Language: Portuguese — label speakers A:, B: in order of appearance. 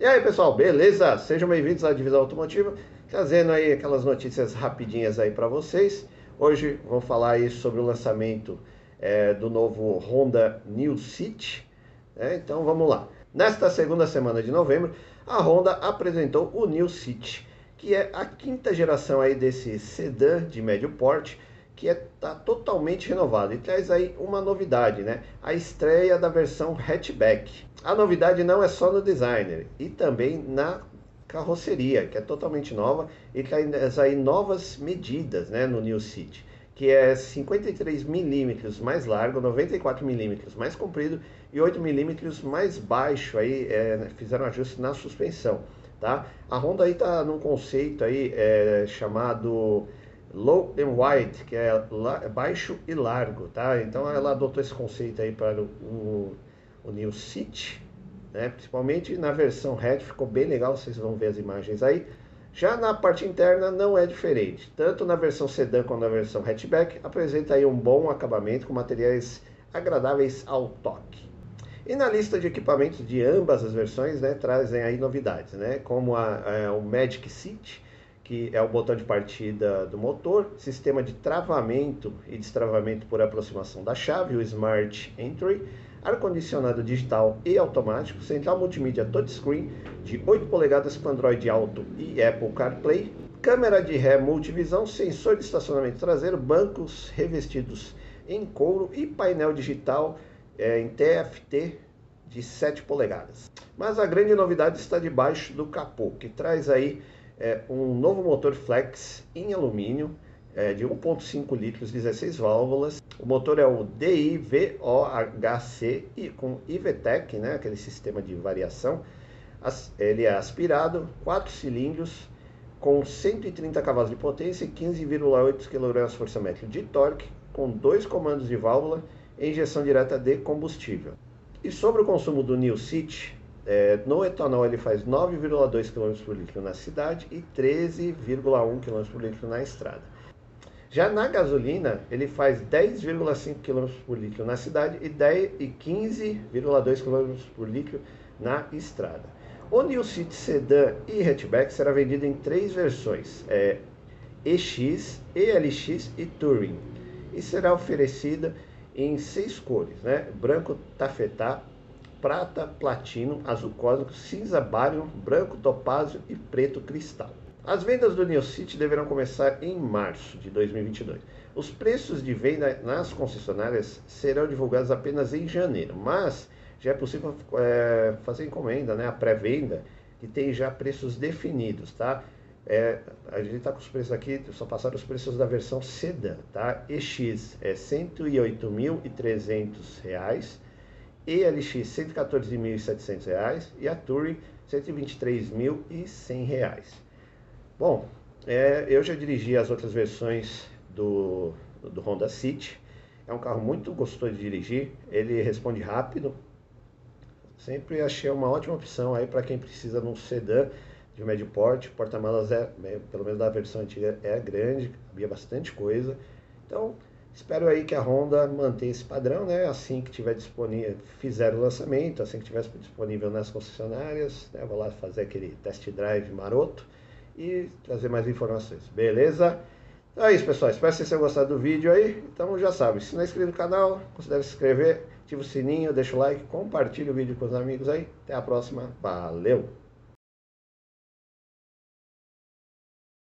A: E aí pessoal, beleza? Sejam bem-vindos à Divisão Automotiva, trazendo aí aquelas notícias rapidinhas aí para vocês. Hoje vou falar aí sobre o lançamento é, do novo Honda New City. É, então vamos lá. Nesta segunda semana de novembro, a Honda apresentou o New City, que é a quinta geração aí desse sedã de médio porte que está é, tá totalmente renovado e traz aí uma novidade, né? A estreia da versão hatchback. A novidade não é só no designer e também na carroceria, que é totalmente nova e traz aí novas medidas, né, no New City, que é 53 milímetros mais largo, 94 milímetros mais comprido e 8 milímetros mais baixo. Aí é, fizeram ajuste na suspensão, tá? A Honda aí tá num conceito aí é, chamado low and wide, que é baixo e largo, tá? Então ela adotou esse conceito aí para o, o New City, né? Principalmente na versão hatch ficou bem legal, vocês vão ver as imagens aí. Já na parte interna não é diferente, tanto na versão sedã quanto na versão hatchback apresenta aí um bom acabamento com materiais agradáveis ao toque. E na lista de equipamentos de ambas as versões, né, trazem aí novidades, né, como a, a, o Magic Seat, que é o botão de partida do motor, sistema de travamento e destravamento por aproximação da chave, o Smart Entry, ar-condicionado digital e automático, central multimídia touchscreen de 8 polegadas com Android Auto e Apple CarPlay, câmera de ré multivisão, sensor de estacionamento traseiro, bancos revestidos em couro e painel digital é, em TFT de 7 polegadas. Mas a grande novidade está debaixo do capô, que traz aí é, um novo motor flex em alumínio é, de 1.5 litros, 16 válvulas. O motor é o DIVOHC e com IVTEC, né, aquele sistema de variação. As, ele é aspirado, 4 cilindros, com 130 cavalos de potência e 15,8 kgfm de torque, com dois comandos de válvula e injeção direta de combustível. E sobre o consumo do New City, é, no etanol ele faz 9,2 km por litro na cidade e 13,1 km por litro na estrada. Já na gasolina, ele faz 10,5 km por litro na cidade e, 10, e 15,2 km por litro na estrada. O New City Sedan e Hatchback será vendido em três versões, é, EX, ELX e Touring, e será oferecida em seis cores, né? branco tafetá, prata, platino, azul cósmico, cinza bário, branco topázio e preto cristal. As vendas do New City deverão começar em março de 2022. Os preços de venda nas concessionárias serão divulgados apenas em janeiro, mas já é possível é, fazer encomenda, né, a pré-venda, que tem já preços definidos, tá? É, a gente está com os preços aqui, só passaram os preços da versão sedã, tá? EX é R$ 108.300 ELX R$ 114.700 e a Touring R$ 123.100. Bom, é, eu já dirigi as outras versões do, do Honda City. É um carro muito gostoso de dirigir, ele responde rápido. Sempre achei uma ótima opção aí para quem precisa de um sedã de médio porte. Porta-malas é, pelo menos da versão antiga, é grande, havia bastante coisa. Então, Espero aí que a Honda mantenha esse padrão, né? Assim que tiver disponível, fizer o lançamento, assim que tiver disponível nas concessionárias, né? Vou lá fazer aquele test drive maroto e trazer mais informações, beleza? Então é isso, pessoal. Espero que vocês tenham gostado do vídeo aí. Então já sabe, se não é inscrito no canal, considere se inscrever, ativa o sininho, deixa o like, compartilha o vídeo com os amigos aí. Até a próxima. Valeu!